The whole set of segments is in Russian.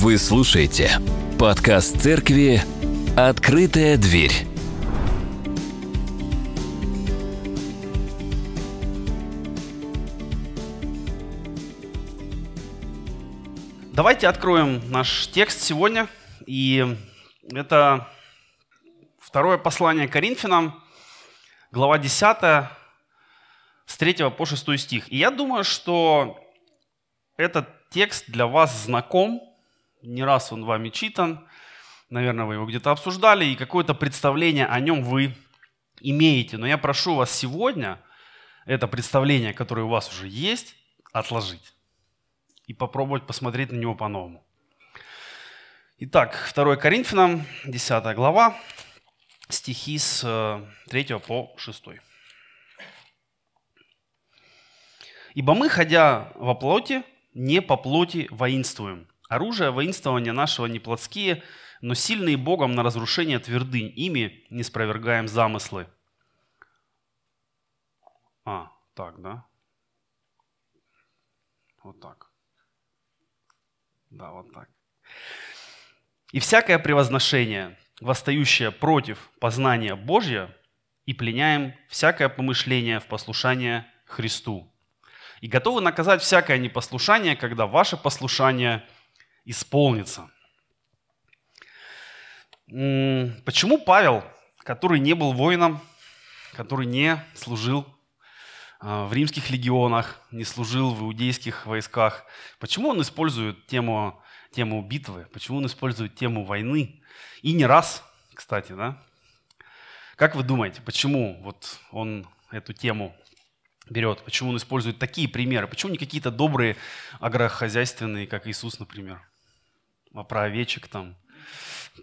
Вы слушаете подкаст церкви «Открытая дверь». Давайте откроем наш текст сегодня. И это второе послание Коринфянам, глава 10, с 3 по 6 стих. И я думаю, что этот текст для вас знаком, не раз он вами читан, наверное, вы его где-то обсуждали, и какое-то представление о нем вы имеете. Но я прошу вас сегодня это представление, которое у вас уже есть, отложить и попробовать посмотреть на него по-новому. Итак, 2 Коринфянам, 10 глава, стихи с 3 э, по 6. «Ибо мы, ходя во плоти, не по плоти воинствуем. Оружие воинствования нашего не плотские, но сильные Богом на разрушение твердынь. Ими не спровергаем замыслы». А, так, да? Вот так. Да, вот так. И всякое превозношение, восстающее против познания Божьего, и пленяем всякое помышление в послушание Христу. И готовы наказать всякое непослушание, когда ваше послушание исполнится. Почему Павел, который не был воином, который не служил а, в римских легионах, не служил в иудейских войсках. Почему он использует тему, тему битвы? Почему он использует тему войны? И не раз, кстати, да? Как вы думаете, почему вот он эту тему берет? Почему он использует такие примеры? Почему не какие-то добрые агрохозяйственные, как Иисус, например? А про овечек там,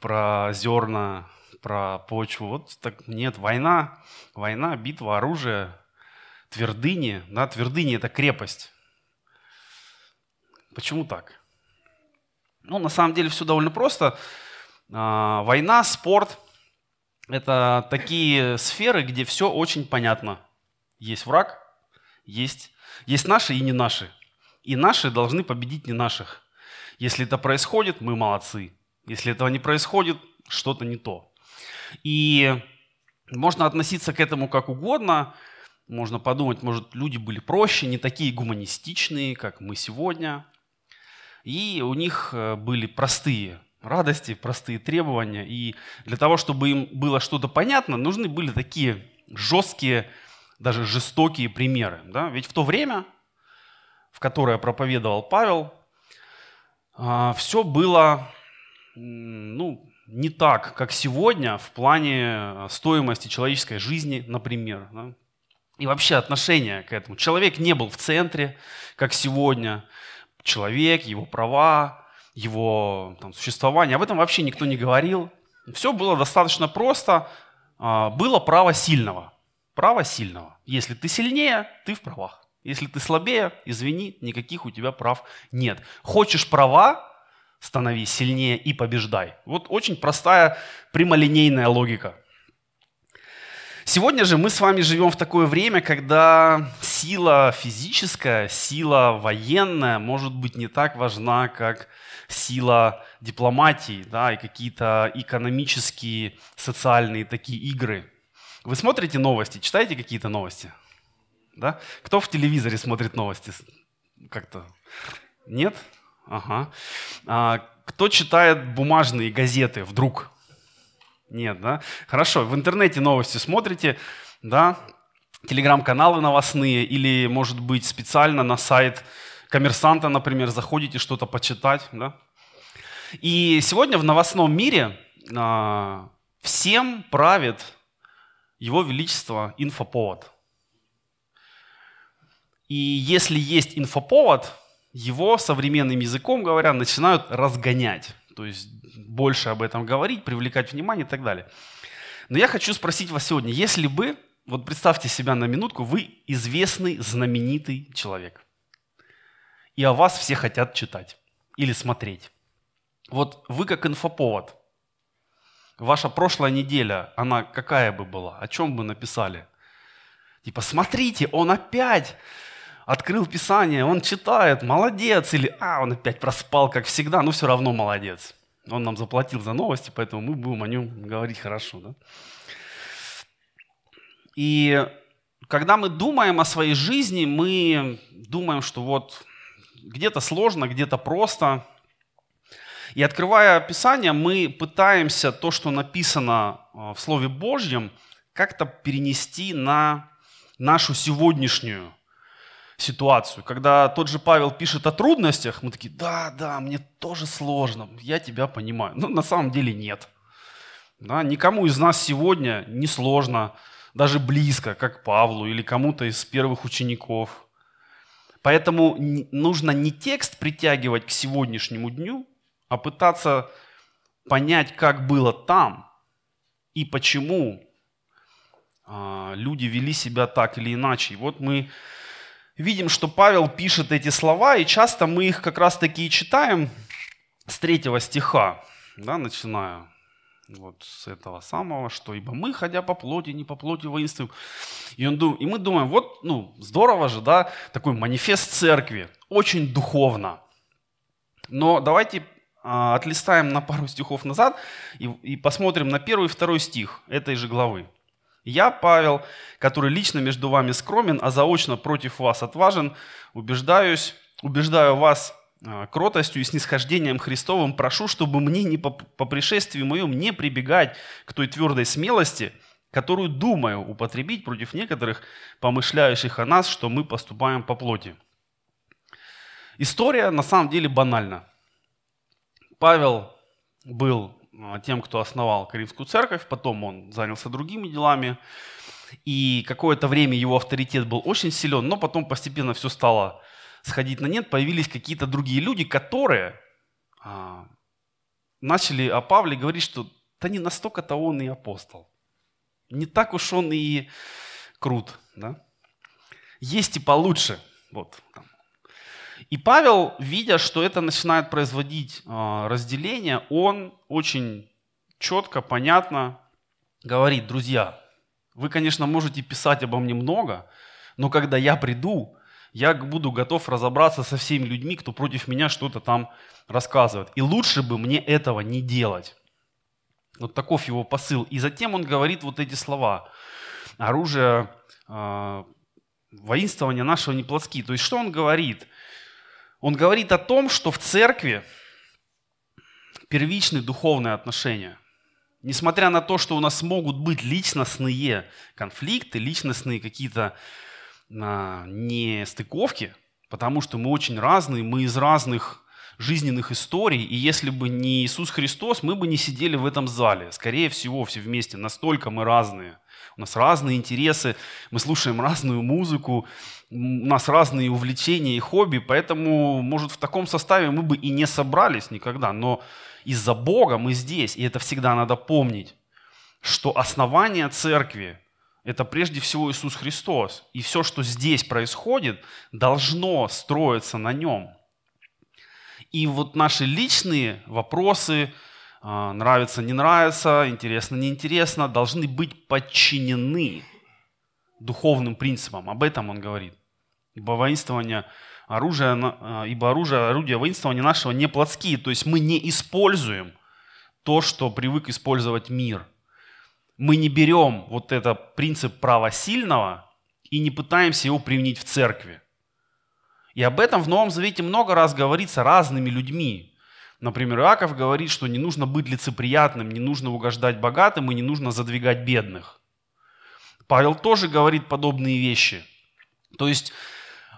про зерна, про почву. Вот так нет, война, война, битва, оружие – твердыни. Да, твердыни – это крепость. Почему так? Ну, на самом деле все довольно просто. А, война, спорт – это такие сферы, где все очень понятно. Есть враг, есть, есть наши и не наши. И наши должны победить не наших. Если это происходит, мы молодцы. Если этого не происходит, что-то не то. И можно относиться к этому как угодно – можно подумать, может, люди были проще, не такие гуманистичные, как мы сегодня. И у них э, были простые радости, простые требования. И для того, чтобы им было что-то понятно, нужны были такие жесткие, даже жестокие примеры. Да? Ведь в то время, в которое проповедовал Павел, все было ну, не так, как сегодня в плане стоимости человеческой жизни, например. Да? и вообще отношение к этому. Человек не был в центре, как сегодня. Человек, его права, его там, существование. Об этом вообще никто не говорил. Все было достаточно просто. А, было право сильного. Право сильного. Если ты сильнее, ты в правах. Если ты слабее, извини, никаких у тебя прав нет. Хочешь права, становись сильнее и побеждай. Вот очень простая прямолинейная логика. Сегодня же мы с вами живем в такое время, когда сила физическая, сила военная может быть не так важна, как сила дипломатии да, и какие-то экономические, социальные такие игры. Вы смотрите новости, читаете какие-то новости? Да? Кто в телевизоре смотрит новости? Как-то? Нет? Ага. А, кто читает бумажные газеты вдруг? Нет, да? Хорошо, в интернете новости смотрите, да? Телеграм-каналы новостные или, может быть, специально на сайт коммерсанта, например, заходите что-то почитать, да? И сегодня в новостном мире а, всем правит Его Величество инфоповод. И если есть инфоповод, его современным языком говоря начинают разгонять. То есть больше об этом говорить, привлекать внимание и так далее. Но я хочу спросить вас сегодня, если бы, вот представьте себя на минутку, вы известный, знаменитый человек, и о вас все хотят читать или смотреть. Вот вы как инфоповод, ваша прошлая неделя, она какая бы была, о чем бы написали? Типа, смотрите, он опять открыл Писание, он читает, молодец, или а, он опять проспал, как всегда, но все равно молодец. Он нам заплатил за новости, поэтому мы будем о нем говорить хорошо. Да? И когда мы думаем о своей жизни, мы думаем, что вот где-то сложно, где-то просто. И открывая Писание, мы пытаемся то, что написано а, в Слове Божьем, как-то перенести на нашу сегодняшнюю ситуацию. Когда тот же Павел пишет о трудностях, мы такие, да, да, мне тоже сложно, я тебя понимаю. Но на самом деле нет. Да, никому из нас сегодня не сложно, даже близко, как Павлу или кому-то из первых учеников. Поэтому нужно не текст притягивать к сегодняшнему дню, а пытаться понять, как было там и почему а, люди вели себя так или иначе. И вот мы видим, что Павел пишет эти слова, и часто мы их как раз таки и читаем с третьего стиха, да, начиная вот с этого самого, что ибо мы, ходя по плоти, не по плоти воинствуем. И, он, и мы думаем, вот, ну, здорово же, да, такой манифест церкви, очень духовно. Но давайте а, отлистаем на пару стихов назад и, и посмотрим на первый и второй стих этой же главы. Я, Павел, который лично между вами скромен, а заочно против вас отважен, убеждаюсь, убеждаю вас а, кротостью и снисхождением Христовым, прошу, чтобы мне не по, по пришествии моем не прибегать к той твердой смелости, которую думаю употребить против некоторых, помышляющих о нас, что мы поступаем по плоти. История на самом деле банальна. Павел был тем, кто основал Каримскую церковь, потом он занялся другими делами, и какое-то время его авторитет был очень силен, но потом постепенно все стало сходить на нет, появились какие-то другие люди, которые а, начали о Павле говорить, что да не настолько-то он и апостол, не так уж он и крут, да? есть и получше, вот, там, и Павел, видя, что это начинает производить а, разделение, он очень четко, понятно говорит, друзья, вы, конечно, можете писать обо мне много, но когда я приду, я буду готов разобраться со всеми людьми, кто против меня что-то там рассказывает. И лучше бы мне этого не делать. Вот таков его посыл. И затем он говорит вот эти слова. Оружие э, воинствования нашего не плотские. То есть что он говорит? Он говорит о том, что в церкви первичны духовные отношения. Несмотря на то, что у нас могут быть личностные конфликты, личностные какие-то а, нестыковки, потому что мы очень разные, мы из разных жизненных историй, и если бы не Иисус Христос, мы бы не сидели в этом зале. Скорее всего, все вместе, настолько мы разные. У нас разные интересы, мы слушаем разную музыку, у нас разные увлечения и хобби, поэтому, может, в таком составе мы бы и не собрались никогда, но из-за Бога мы здесь, и это всегда надо помнить, что основание церкви – это прежде всего Иисус Христос, и все, что здесь происходит, должно строиться на Нем. И вот наши личные вопросы, нравится, не нравится, интересно, не интересно, должны быть подчинены духовным принципам. Об этом он говорит. Ибо воинствование оружия, а, ибо оружие, орудия воинствования нашего не плотские. То есть мы не используем то, что привык использовать мир. Мы не берем вот этот принцип права сильного и не пытаемся его применить в церкви. И об этом в Новом Завете много раз говорится разными людьми. Например, Иаков говорит, что не нужно быть лицеприятным, не нужно угождать богатым и не нужно задвигать бедных. Павел тоже говорит подобные вещи. То есть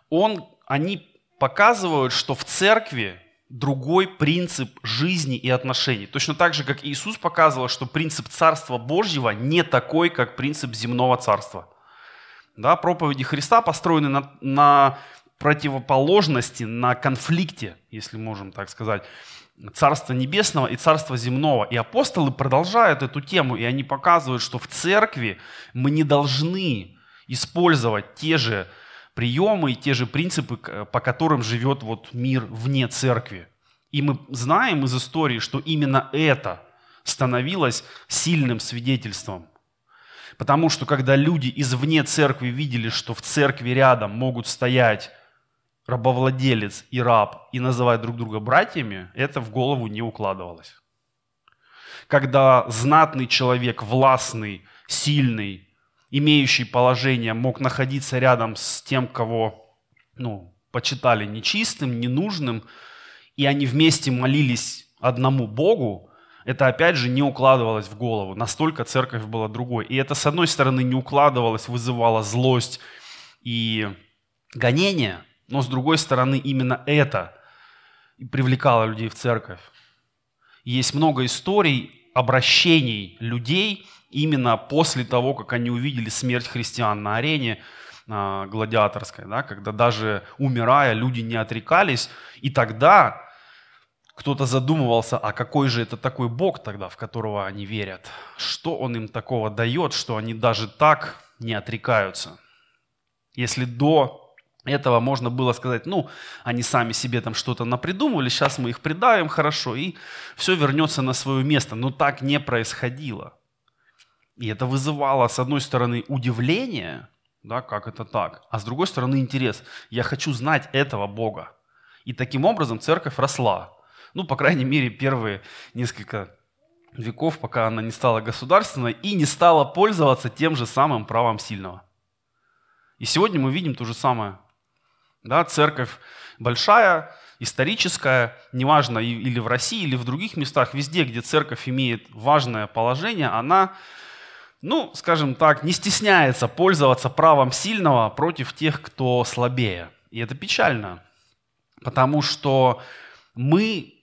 он, они показывают, что в церкви другой принцип жизни и отношений. Точно так же, как Иисус показывал, что принцип Царства Божьего не такой, как принцип земного царства. Да, проповеди Христа построены на, на противоположности, на конфликте, если можем так сказать. Царства Небесного и Царства Земного. И апостолы продолжают эту тему, и они показывают, что в церкви мы не должны использовать те же приемы и те же принципы, по которым живет вот мир вне церкви. И мы знаем из истории, что именно это становилось сильным свидетельством. Потому что когда люди извне церкви видели, что в церкви рядом могут стоять рабовладелец и раб и называть друг друга братьями, это в голову не укладывалось. Когда знатный человек, властный, сильный, имеющий положение, мог находиться рядом с тем, кого ну, почитали нечистым, ненужным, и они вместе молились одному Богу, это опять же не укладывалось в голову. Настолько церковь была другой. И это, с одной стороны, не укладывалось, вызывало злость и гонение, но с другой стороны, именно это привлекало людей в церковь. Есть много историй обращений людей именно после того, как они увидели смерть христиан на арене э, гладиаторской, да, когда даже умирая люди не отрекались, и тогда кто-то задумывался, а какой же это такой Бог тогда, в которого они верят? Что Он им такого дает, что они даже так не отрекаются? Если до этого можно было сказать, ну, они сами себе там что-то напридумывали, сейчас мы их придавим хорошо, и все вернется на свое место. Но так не происходило. И это вызывало, с одной стороны, удивление, да, как это так, а с другой стороны, интерес. Я хочу знать этого Бога. И таким образом церковь росла. Ну, по крайней мере, первые несколько веков, пока она не стала государственной и не стала пользоваться тем же самым правом сильного. И сегодня мы видим то же самое. Да, церковь большая, историческая, неважно, или в России, или в других местах, везде, где церковь имеет важное положение, она, ну, скажем так, не стесняется пользоваться правом сильного против тех, кто слабее. И это печально, потому что мы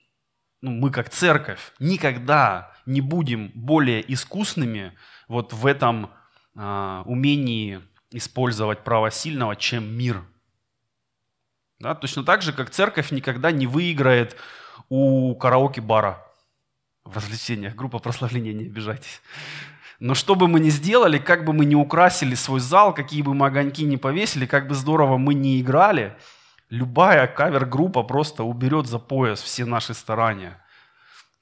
ну, мы как церковь никогда не будем более искусными вот в этом а, умении использовать право сильного, чем мир. Да, точно так же, как церковь никогда не выиграет у караоке-бара в развлечениях. Группа прославления, не обижайтесь. Но что бы мы ни сделали, как бы мы ни украсили свой зал, какие бы мы огоньки ни повесили, как бы здорово мы ни играли – Любая кавер-группа просто уберет за пояс все наши старания.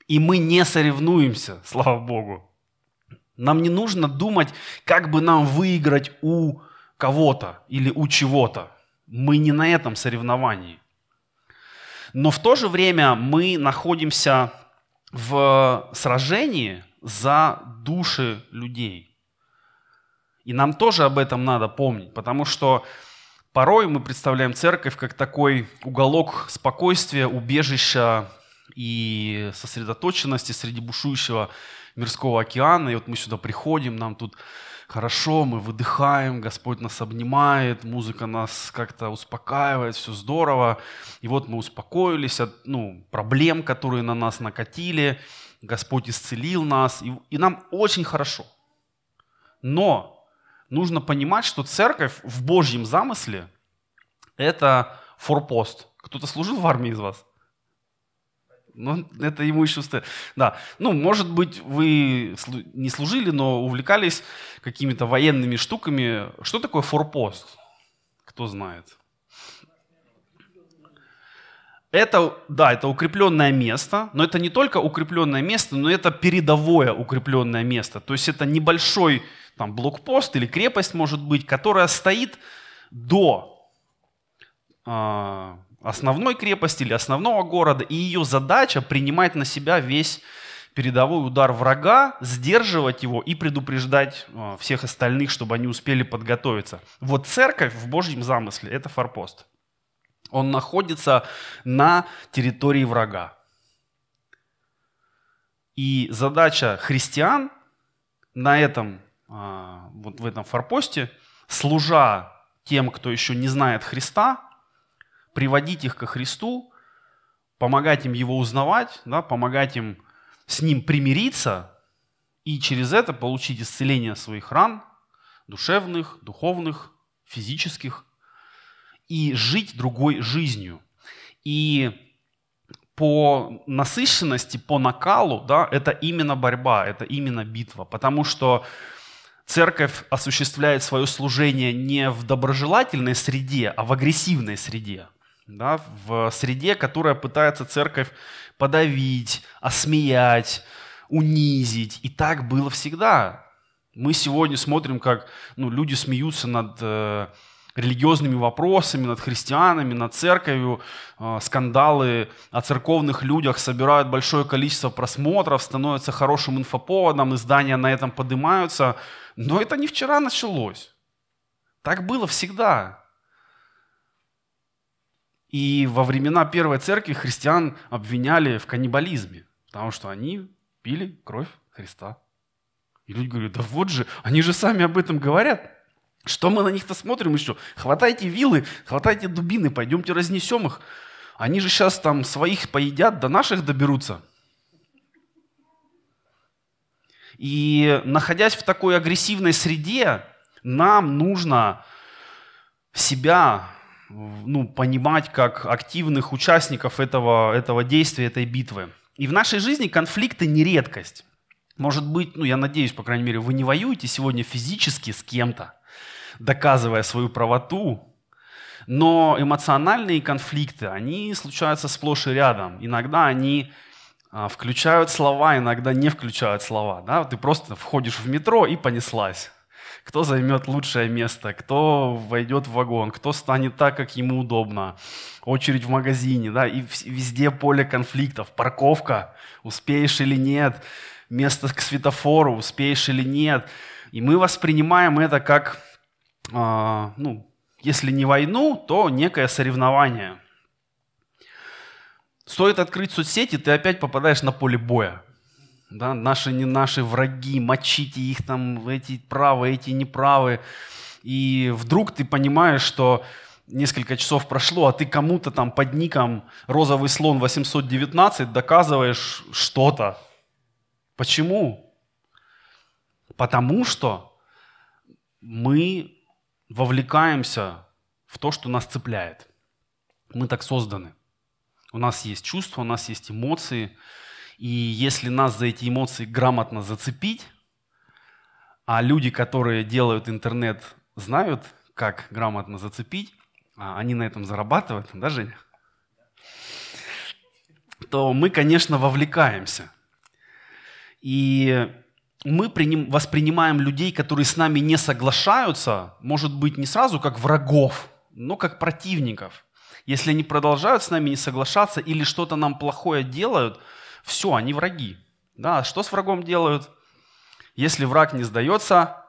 И мы не соревнуемся, слава Богу. Нам не нужно думать, как бы нам выиграть у кого-то или у чего-то. Мы не на этом соревновании. Но в то же время мы находимся в сражении за души людей. И нам тоже об этом надо помнить, потому что Порой мы представляем церковь как такой уголок спокойствия, убежища и сосредоточенности среди бушующего мирского океана. И вот мы сюда приходим, нам тут хорошо, мы выдыхаем, Господь нас обнимает, музыка нас как-то успокаивает, все здорово. И вот мы успокоились от ну, проблем, которые на нас накатили, Господь исцелил нас, и, и нам очень хорошо. Но нужно понимать, что церковь в Божьем замысле – это форпост. Кто-то служил в армии из вас? Ну, это ему еще. Да. Ну, может быть, вы не служили, но увлекались какими-то военными штуками. Что такое форпост? Кто знает? Это, да, это укрепленное место, но это не только укрепленное место, но это передовое укрепленное место. То есть это небольшой там, блокпост или крепость, может быть, которая стоит до э, основной крепости или основного города, и ее задача принимать на себя весь передовой удар врага, сдерживать его и предупреждать э, всех остальных, чтобы они успели подготовиться. Вот церковь в Божьем замысле – это форпост. Он находится на территории врага. И задача христиан на этом а, вот в этом форпосте, служа тем, кто еще не знает Христа, приводить их ко Христу, помогать им Его узнавать, да, помогать им с Ним примириться и через это получить исцеление своих ран, душевных, духовных, физических, и жить другой жизнью. И по насыщенности, по накалу, да, это именно борьба, это именно битва. Потому что церковь осуществляет свое служение не в доброжелательной среде, а в агрессивной среде. Да, в среде, которая пытается церковь подавить, осмеять, унизить. И так было всегда. Мы сегодня смотрим, как ну, люди смеются над э, религиозными вопросами, над христианами, над церковью. Э, скандалы о церковных людях собирают большое количество просмотров, становятся хорошим инфоповодом, издания на этом поднимаются. Но это не вчера началось. Так было всегда. И во времена Первой Церкви христиан обвиняли в каннибализме, потому что они пили кровь Христа. И люди говорят, да вот же, они же сами об этом говорят. Что мы на них-то смотрим еще? Хватайте вилы, хватайте дубины, пойдемте разнесем их. Они же сейчас там своих поедят, до наших доберутся. И находясь в такой агрессивной среде, нам нужно себя ну, понимать как активных участников этого, этого действия, этой битвы. И в нашей жизни конфликты не редкость. Может быть, ну я надеюсь, по крайней мере, вы не воюете сегодня физически с кем-то, доказывая свою правоту, но эмоциональные конфликты, они случаются сплошь и рядом. Иногда они а, включают слова, иногда не включают слова. Да? Ты просто входишь в метро и понеслась кто займет лучшее место, кто войдет в вагон, кто станет так, как ему удобно, очередь в магазине, да, и везде поле конфликтов, парковка, успеешь или нет, место к светофору, успеешь или нет. И мы воспринимаем это как, э, ну, если не войну, то некое соревнование. Стоит открыть соцсети, ты опять попадаешь на поле боя да, наши не наши враги, мочите их там, эти правы, эти неправы. И вдруг ты понимаешь, что несколько часов прошло, а ты кому-то там под ником «Розовый слон 819» доказываешь что-то. Почему? Потому что мы вовлекаемся в то, что нас цепляет. Мы так созданы. У нас есть чувства, у нас есть эмоции, и если нас за эти эмоции грамотно зацепить, а люди, которые делают интернет, знают, как грамотно зацепить, а они на этом зарабатывают, да, Женя? То мы, конечно, вовлекаемся. И мы воспринимаем людей, которые с нами не соглашаются, может быть, не сразу как врагов, но как противников. Если они продолжают с нами не соглашаться или что-то нам плохое делают – все, они враги. Да, что с врагом делают? Если враг не сдается,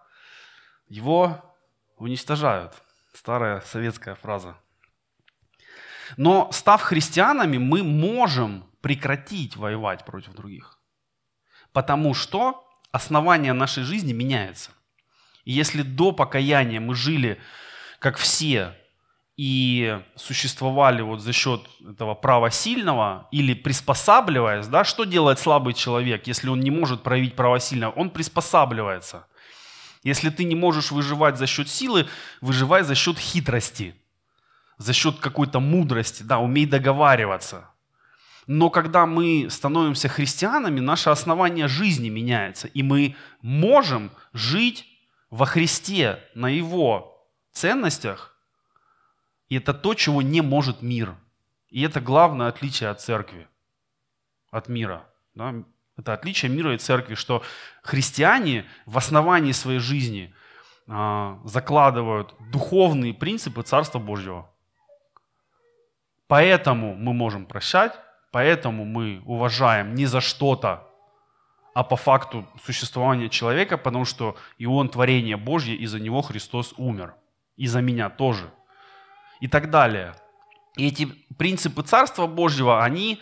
его уничтожают. Старая советская фраза. Но став христианами, мы можем прекратить воевать против других. Потому что основание нашей жизни меняется. И если до покаяния мы жили, как все, и существовали вот за счет этого права сильного или приспосабливаясь, да, что делает слабый человек, если он не может проявить право сильного? Он приспосабливается. Если ты не можешь выживать за счет силы, выживай за счет хитрости, за счет какой-то мудрости, да, умей договариваться. Но когда мы становимся христианами, наше основание жизни меняется, и мы можем жить во Христе, на Его ценностях, и это то, чего не может мир. И это главное отличие от церкви, от мира. Да? Это отличие мира и церкви, что христиане в основании своей жизни а, закладывают духовные принципы Царства Божьего. Поэтому мы можем прощать, поэтому мы уважаем не за что-то, а по факту существования человека, потому что и он творение Божье, и за него Христос умер. И за меня тоже – и так далее. И эти принципы Царства Божьего, они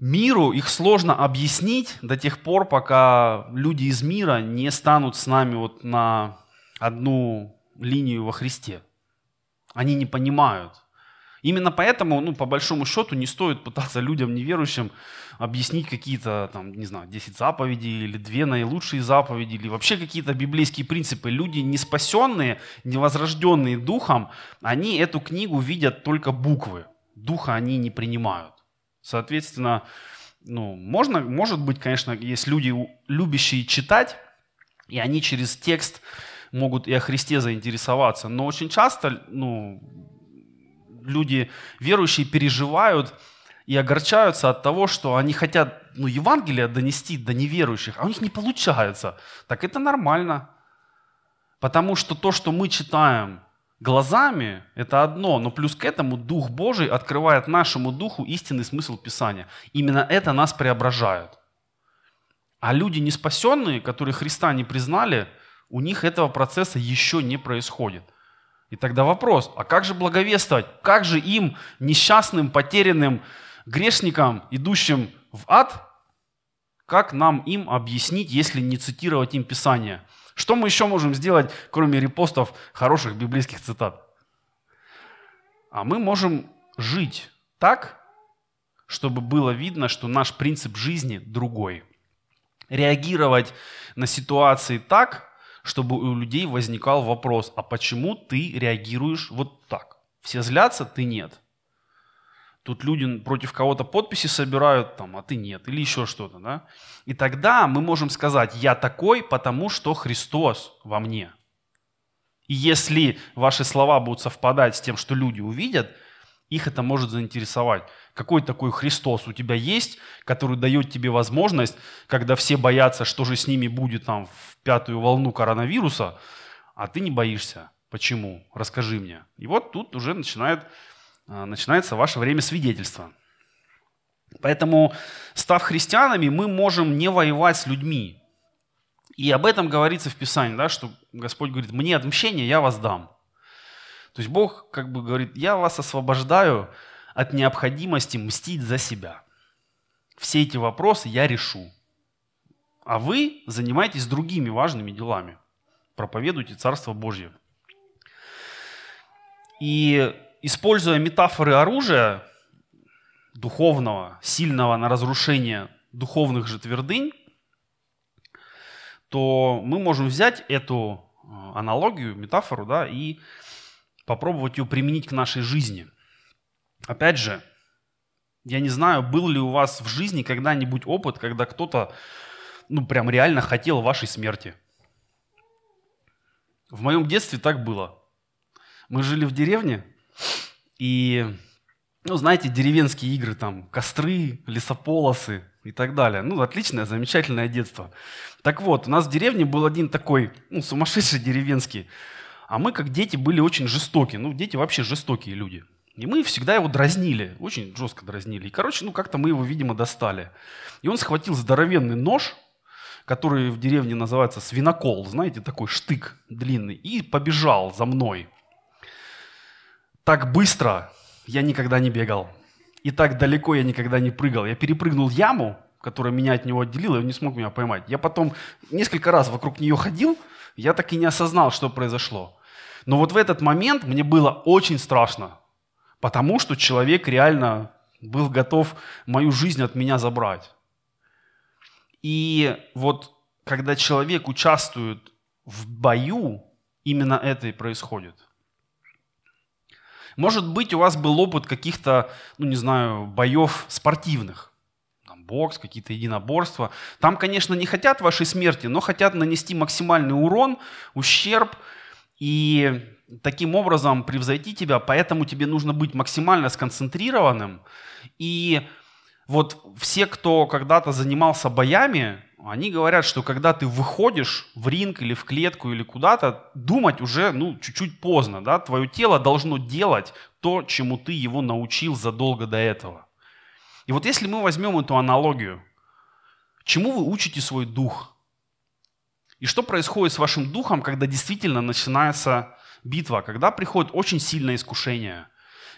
миру, их сложно объяснить до тех пор, пока люди из мира не станут с нами вот на одну линию во Христе. Они не понимают. Именно поэтому, ну, по большому счету, не стоит пытаться людям неверующим объяснить какие-то, там, не знаю, 10 заповедей или две наилучшие заповеди, или вообще какие-то библейские принципы. Люди не спасенные, не возрожденные духом, они эту книгу видят только буквы. Духа они не принимают. Соответственно, ну, можно, может быть, конечно, есть люди, любящие читать, и они через текст могут и о Христе заинтересоваться. Но очень часто, ну, люди верующие переживают и огорчаются от того, что они хотят ну, Евангелие донести до неверующих, а у них не получается. Так это нормально. Потому что то, что мы читаем, глазами – это одно, но плюс к этому Дух Божий открывает нашему Духу истинный смысл Писания. Именно это нас преображает. А люди неспасенные, которые Христа не признали, у них этого процесса еще не происходит. И тогда вопрос, а как же благовествовать? Как же им, несчастным, потерянным грешникам, идущим в ад, как нам им объяснить, если не цитировать им Писание? Что мы еще можем сделать, кроме репостов хороших библейских цитат? А мы можем жить так, чтобы было видно, что наш принцип жизни другой. Реагировать на ситуации так, чтобы у людей возникал вопрос, а почему ты реагируешь вот так? Все злятся, ты нет. Тут люди против кого-то подписи собирают, там, а ты нет, или еще что-то. Да? И тогда мы можем сказать, я такой, потому что Христос во мне. И если ваши слова будут совпадать с тем, что люди увидят, их это может заинтересовать. Какой такой Христос у тебя есть, который дает тебе возможность, когда все боятся, что же с ними будет там в пятую волну коронавируса, а ты не боишься. Почему? Расскажи мне. И вот тут уже начинает а, начинается ваше время свидетельства. Поэтому, став христианами, мы можем не воевать с людьми. И об этом говорится в Писании, да, что Господь говорит, мне отмщение я вас дам. То есть Бог как бы говорит, я вас освобождаю от необходимости мстить за себя. Все эти вопросы я решу. А вы занимаетесь другими важными делами. Проповедуйте Царство Божье. И используя метафоры оружия, духовного, сильного на разрушение духовных же твердынь, то мы можем взять эту э, аналогию, метафору, да, и попробовать ее применить к нашей жизни. Опять же, я не знаю, был ли у вас в жизни когда-нибудь опыт, когда кто-то, ну, прям реально хотел вашей смерти. В моем детстве так было. Мы жили в деревне, и, ну, знаете, деревенские игры, там, костры, лесополосы и так далее. Ну, отличное, замечательное детство. Так вот, у нас в деревне был один такой, ну, сумасшедший деревенский. А мы, как дети, были очень жестоки. Ну, дети вообще жестокие люди. И мы всегда его дразнили, очень жестко дразнили. И, короче, ну, как-то мы его, видимо, достали. И он схватил здоровенный нож, который в деревне называется свинокол, знаете, такой штык длинный, и побежал за мной так быстро я никогда не бегал. И так далеко я никогда не прыгал. Я перепрыгнул яму, которая меня от него отделила, и он не смог меня поймать. Я потом несколько раз вокруг нее ходил, я так и не осознал, что произошло. Но вот в этот момент мне было очень страшно, потому что человек реально был готов мою жизнь от меня забрать. И вот когда человек участвует в бою, именно это и происходит – может быть, у вас был опыт каких-то, ну не знаю, боев спортивных. Там, бокс, какие-то единоборства. Там, конечно, не хотят вашей смерти, но хотят нанести максимальный урон, ущерб и таким образом превзойти тебя. Поэтому тебе нужно быть максимально сконцентрированным. И вот все, кто когда-то занимался боями, они говорят, что когда ты выходишь в ринг или в клетку или куда-то, думать уже ну, чуть-чуть поздно. Да? Твое тело должно делать то, чему ты его научил задолго до этого. И вот если мы возьмем эту аналогию, чему вы учите свой дух? И что происходит с вашим духом, когда действительно начинается битва, когда приходит очень сильное искушение,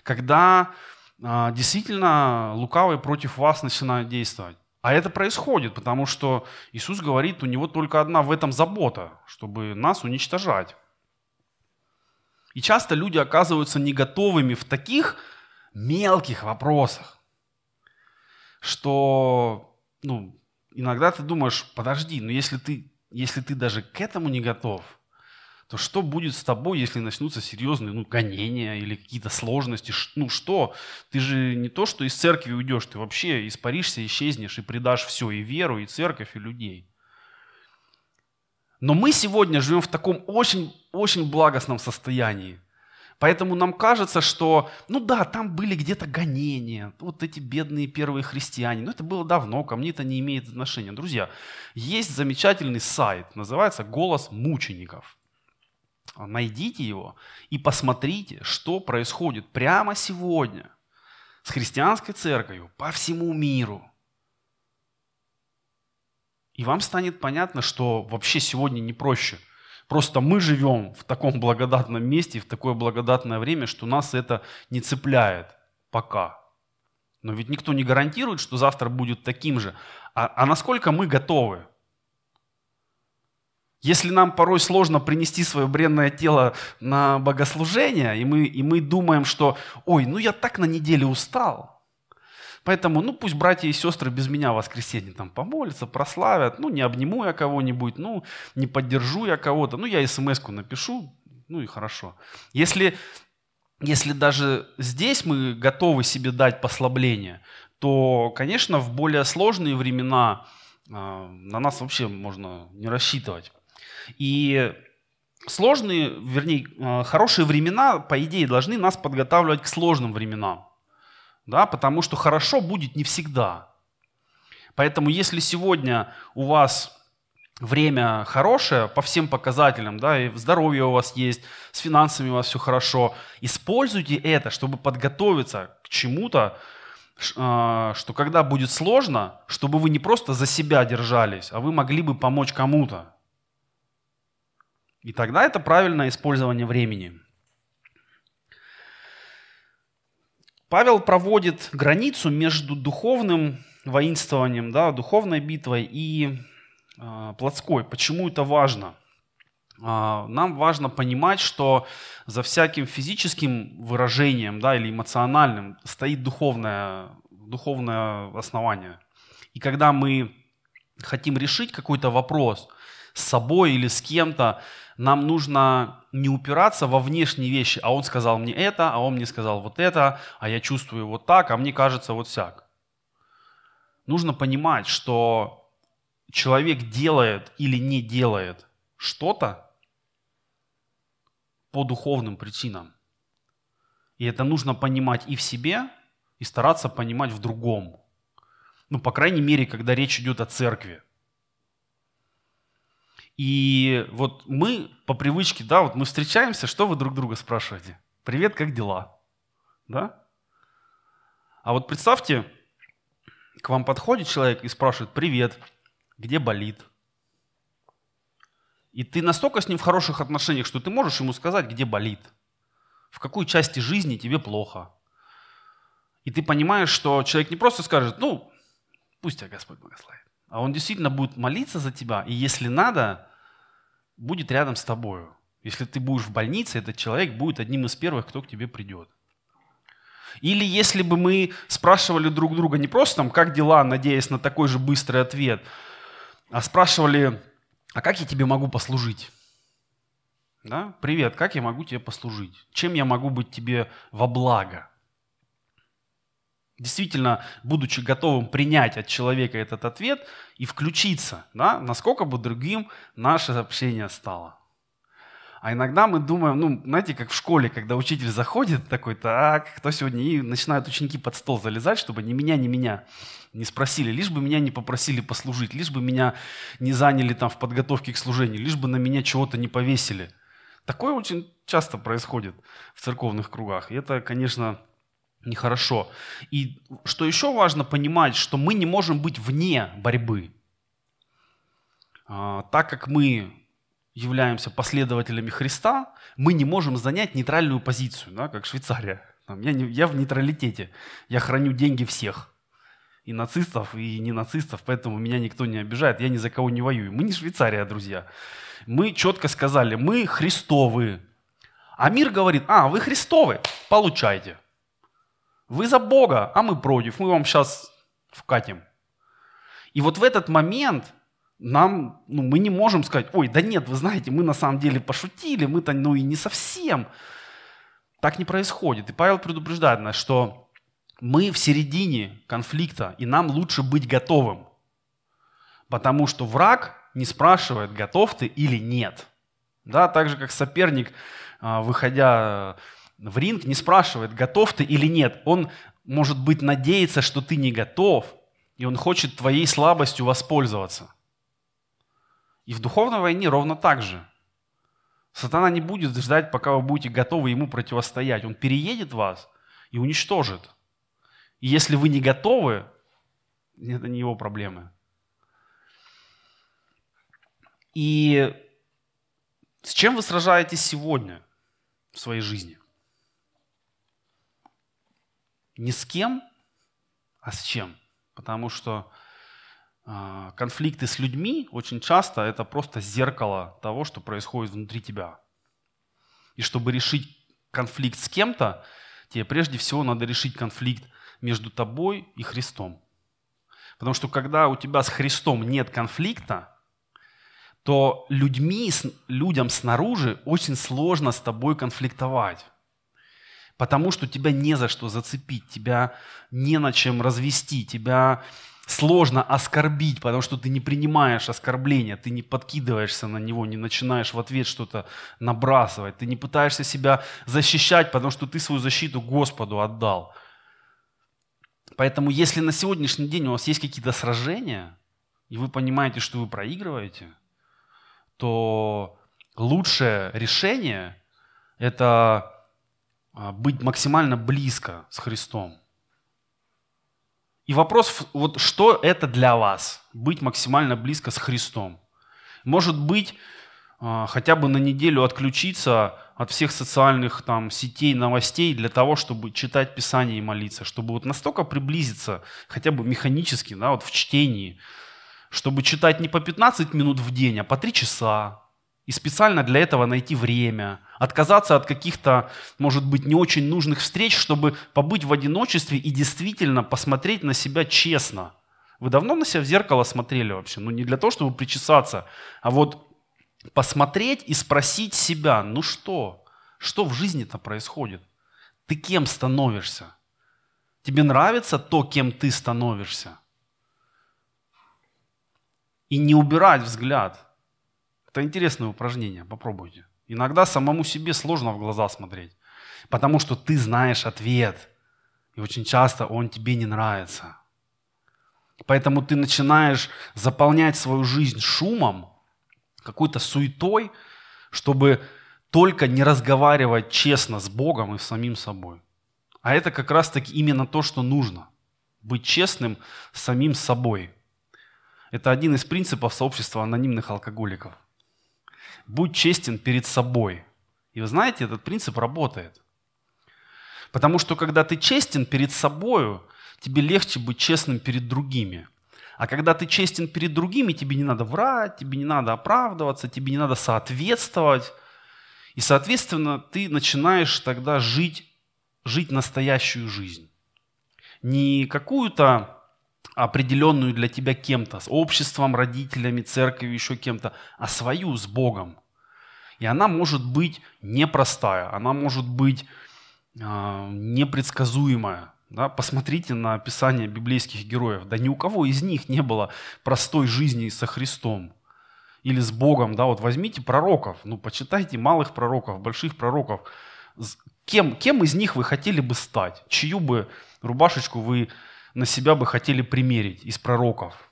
когда э, действительно лукавый против вас начинает действовать? А это происходит, потому что Иисус говорит, у него только одна в этом забота, чтобы нас уничтожать. И часто люди оказываются не готовыми в таких мелких вопросах, что ну, иногда ты думаешь, подожди, но если ты, если ты даже к этому не готов – то что будет с тобой, если начнутся серьезные ну, гонения или какие-то сложности? Ну что? Ты же не то, что из церкви уйдешь, ты вообще испаришься, исчезнешь и предашь все, и веру, и церковь, и людей. Но мы сегодня живем в таком очень-очень благостном состоянии. Поэтому нам кажется, что, ну да, там были где-то гонения, вот эти бедные первые христиане. Но это было давно, ко мне это не имеет отношения. Друзья, есть замечательный сайт, называется «Голос мучеников». найдите его и посмотрите, что происходит прямо сегодня с христианской церковью по всему миру. И вам станет понятно, что вообще сегодня не проще. Просто мы живем в таком благодатном месте, в такое благодатное время, что нас это не цепляет пока. Но ведь никто не гарантирует, что завтра будет таким же. А, а насколько мы готовы? Если нам порой сложно принести свое бренное тело на богослужение, и мы, и мы думаем, что «Ой, ну я так на неделе устал», Поэтому, ну, пусть братья и сестры без меня в воскресенье там помолятся, прославят. Ну, не обниму я кого-нибудь, ну, не поддержу я кого-то. Ну, я смс-ку напишу, ну и хорошо. Если, если даже здесь мы готовы себе дать послабление, то, конечно, в более сложные времена э, на нас вообще можно не рассчитывать. И сложные, вернее, э, хорошие времена, по идее, должны нас подготавливать к сложным временам. Да, потому что хорошо будет не всегда. Поэтому если сегодня у вас время хорошее по всем показателям, да, и здоровье у вас есть, с финансами у вас все хорошо, используйте это, чтобы подготовиться к чему-то, э, что когда будет сложно, чтобы вы не просто за себя держались, а вы могли бы помочь кому-то. И тогда это правильное использование времени. Павел проводит границу между духовным воинствованием, да, духовной битвой и э, плотской. Почему это важно? Э, нам важно понимать, что за всяким физическим выражением да, или эмоциональным стоит духовное, духовное основание. И когда мы хотим решить какой-то вопрос с собой или с кем-то, нам нужно не упираться во внешние вещи, а он сказал мне это, а он мне сказал вот это, а я чувствую вот так, а мне кажется вот всяк. Нужно понимать, что человек делает или не делает что-то по духовным причинам. И это нужно понимать и в себе, и стараться понимать в другом. Ну, по крайней мере, когда речь идет о церкви. И вот мы по привычке, да, вот мы встречаемся, что вы друг друга спрашиваете? Привет, как дела? Да? А вот представьте, к вам подходит человек и спрашивает, привет, где болит? И ты настолько с ним в хороших отношениях, что ты можешь ему сказать, где болит, в какой части жизни тебе плохо. И ты понимаешь, что человек не просто скажет, ну, пусть тебя Господь благословит а он действительно будет молиться за тебя, и если надо, будет рядом с тобою. Если ты будешь в больнице, этот человек будет одним из первых, кто к тебе придет. Или если бы мы спрашивали друг друга не просто там, как дела, надеясь на такой же быстрый ответ, а спрашивали, а как я тебе могу послужить? Да? Привет, как я могу тебе послужить? Чем я могу быть тебе во благо? Действительно, будучи готовым принять от человека этот ответ и включиться, да, насколько бы другим наше общение стало. А иногда мы думаем, ну, знаете, как в школе, когда учитель заходит такой, так, кто сегодня, и начинают ученики под стол залезать, чтобы ни меня, ни меня не спросили, лишь бы меня не попросили послужить, лишь бы меня не заняли там в подготовке к служению, лишь бы на меня чего-то не повесили. Такое очень часто происходит в церковных кругах. И это, конечно, нехорошо. И что еще важно понимать, что мы не можем быть вне борьбы. А, так как мы являемся последователями Христа, мы не можем занять нейтральную позицию, да, как Швейцария. Там, я, не, я в нейтралитете, я храню деньги всех. И нацистов, и не нацистов, поэтому меня никто не обижает, я ни за кого не воюю. Мы не Швейцария, друзья. Мы четко сказали, мы Христовы. А мир говорит, а, вы Христовы, получайте. Вы за Бога, а мы против. Мы вам сейчас вкатим. И вот в этот момент нам, ну, мы не можем сказать, ой, да нет, вы знаете, мы на самом деле пошутили, мы-то, ну и не совсем. Так не происходит. И Павел предупреждает нас, что мы в середине конфликта, и нам лучше быть готовым. Потому что враг не спрашивает, готов ты или нет. Да, так же, как соперник, а, выходя в ринг не спрашивает, готов ты или нет. Он, может быть, надеется, что ты не готов, и он хочет твоей слабостью воспользоваться. И в духовной войне ровно так же. Сатана не будет ждать, пока вы будете готовы ему противостоять. Он переедет вас и уничтожит. И если вы не готовы, это не его проблемы. И с чем вы сражаетесь сегодня в своей жизни? Не с кем, а с чем? Потому что э, конфликты с людьми очень часто это просто зеркало того, что происходит внутри тебя. И чтобы решить конфликт с кем-то, тебе прежде всего надо решить конфликт между тобой и Христом. Потому что когда у тебя с Христом нет конфликта, то людьми, людям снаружи очень сложно с тобой конфликтовать. Потому что тебя не за что зацепить, тебя не на чем развести, тебя сложно оскорбить, потому что ты не принимаешь оскорбления, ты не подкидываешься на него, не начинаешь в ответ что-то набрасывать, ты не пытаешься себя защищать, потому что ты свою защиту Господу отдал. Поэтому если на сегодняшний день у вас есть какие-то сражения, и вы понимаете, что вы проигрываете, то лучшее решение – это быть максимально близко с Христом. И вопрос, вот что это для вас, быть максимально близко с Христом? Может быть, а, хотя бы на неделю отключиться от всех социальных там, сетей, новостей для того, чтобы читать Писание и молиться, чтобы вот настолько приблизиться хотя бы механически да, вот в чтении, чтобы читать не по 15 минут в день, а по 3 часа, и специально для этого найти время, отказаться от каких-то, может быть, не очень нужных встреч, чтобы побыть в одиночестве и действительно посмотреть на себя честно. Вы давно на себя в зеркало смотрели вообще? Ну, не для того, чтобы причесаться, а вот посмотреть и спросить себя, ну что, что в жизни-то происходит? Ты кем становишься? Тебе нравится то, кем ты становишься? И не убирать взгляд – это интересное упражнение, попробуйте. Иногда самому себе сложно в глаза смотреть, потому что ты знаешь ответ, и очень часто он тебе не нравится. Поэтому ты начинаешь заполнять свою жизнь шумом, какой-то суетой, чтобы только не разговаривать честно с Богом и с самим собой. А это как раз-таки именно то, что нужно. Быть честным с самим собой. Это один из принципов сообщества анонимных алкоголиков будь честен перед собой. И вы знаете, этот принцип работает. Потому что когда ты честен перед собой, тебе легче быть честным перед другими. А когда ты честен перед другими, тебе не надо врать, тебе не надо оправдываться, тебе не надо соответствовать. И, соответственно, ты начинаешь тогда жить, жить настоящую жизнь. Не какую-то определенную для тебя кем-то, с обществом, родителями, церковью, еще кем-то, а свою с Богом. И она может быть непростая, она может быть э, непредсказуемая. Да? Посмотрите на описание библейских героев. Да ни у кого из них не было простой жизни со Христом или с Богом. Да? Вот возьмите пророков, ну почитайте малых пророков, больших пророков. Кем, кем из них вы хотели бы стать? Чью бы рубашечку вы на себя бы хотели примерить из пророков?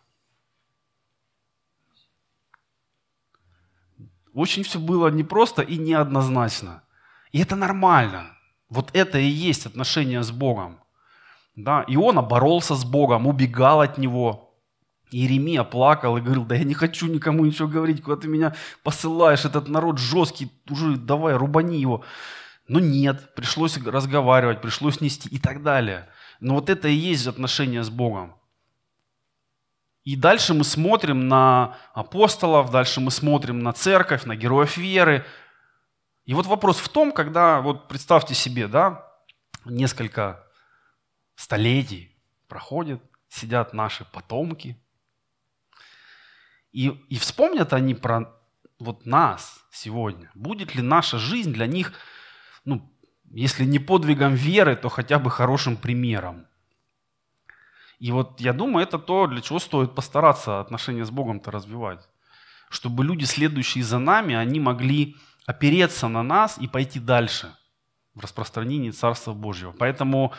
Очень все было непросто и неоднозначно. И это нормально. Вот это и есть отношение с Богом. Да? Иона боролся с Богом, убегал от Него. Иеремия плакал и говорил, да я не хочу никому ничего говорить, куда ты меня посылаешь, этот народ жесткий, уже давай, рубани его. Но нет, пришлось разговаривать, пришлось нести и так далее. Но вот это и есть отношение с Богом. И дальше мы смотрим на апостолов, дальше мы смотрим на церковь, на героев веры. И вот вопрос в том, когда, вот представьте себе, да, несколько столетий проходит, сидят наши потомки, и, и вспомнят они про вот нас сегодня. Будет ли наша жизнь для них ну, если не подвигом веры, то хотя бы хорошим примером. И вот я думаю, это то, для чего стоит постараться отношения с Богом-то развивать. Чтобы люди, следующие за нами, они могли опереться на нас и пойти дальше в распространении Царства Божьего. Поэтому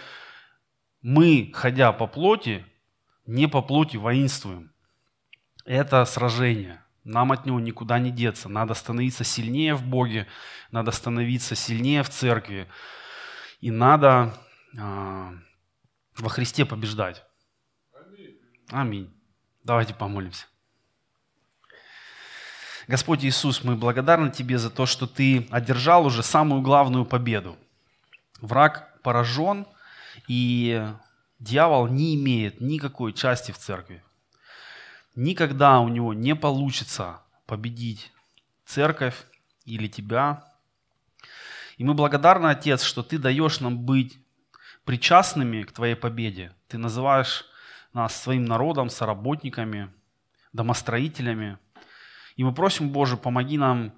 мы, ходя по плоти, не по плоти воинствуем. Это сражение. Нам от него никуда не деться. Надо становиться сильнее в Боге, надо становиться сильнее в церкви. И надо э, во Христе побеждать. Аминь. Давайте помолимся. Господь Иисус, мы благодарны Тебе за то, что Ты одержал уже самую главную победу. Враг поражен, и дьявол не имеет никакой части в церкви. Никогда у него не получится победить церковь или тебя. И мы благодарны, Отец, что Ты даешь нам быть причастными к Твоей победе. Ты называешь нас своим народом, соработниками, домостроителями. И мы просим, Боже, помоги нам,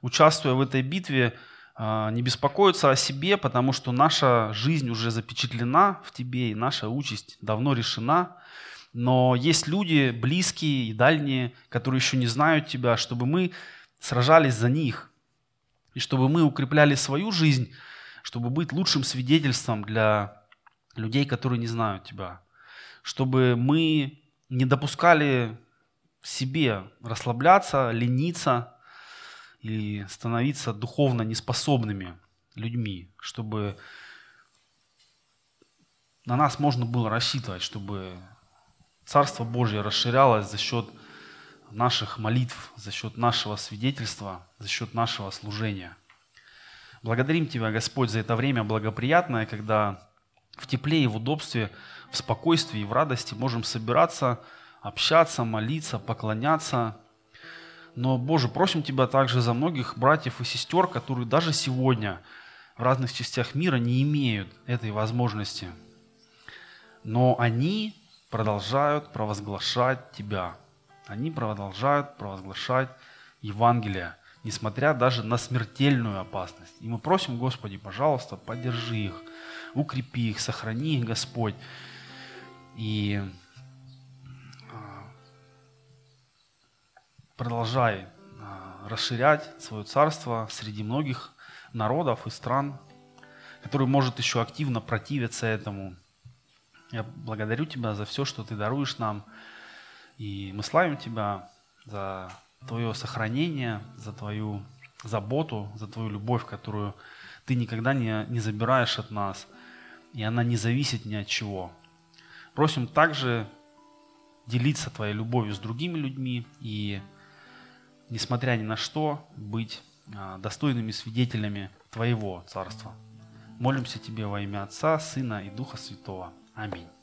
участвуя в этой битве, а, не беспокоиться о себе, потому что наша жизнь уже запечатлена в Тебе, и наша участь давно решена. Но есть люди, близкие и дальние, которые еще не знают Тебя, чтобы мы сражались за них, и чтобы мы укрепляли свою жизнь, чтобы быть лучшим свидетельством для людей, которые не знают Тебя, чтобы мы не допускали себе расслабляться, лениться, или становиться духовно неспособными людьми, чтобы на нас можно было рассчитывать, чтобы Царство Божье расширялось за счет наших молитв, за счет нашего свидетельства, за счет нашего служения. Благодарим Тебя, Господь, за это время благоприятное, когда в тепле и в удобстве, в спокойствии и в радости можем собираться, общаться, молиться, поклоняться – но, Боже, просим Тебя также за многих братьев и сестер, которые даже сегодня в разных частях мира не имеют этой возможности. Но они продолжают провозглашать Тебя. Они продолжают провозглашать Евангелие, несмотря даже на смертельную опасность. И мы просим, Господи, пожалуйста, поддержи их, укрепи их, сохрани их, Господь. И продолжай а, расширять свое царство среди многих народов и стран, которые, может, еще активно противятся этому. Я благодарю Тебя за все, что Ты даруешь нам. И мы славим Тебя за Твое сохранение, за Твою заботу, за Твою любовь, которую Ты никогда не, не забираешь от нас. И она не зависит ни от чего. Просим также делиться Твоей любовью с другими людьми и несмотря ни на что, быть а, достойными свидетелями Твоего Царства. Молимся Тебе во имя Отца, Сына и Духа Святого. Аминь.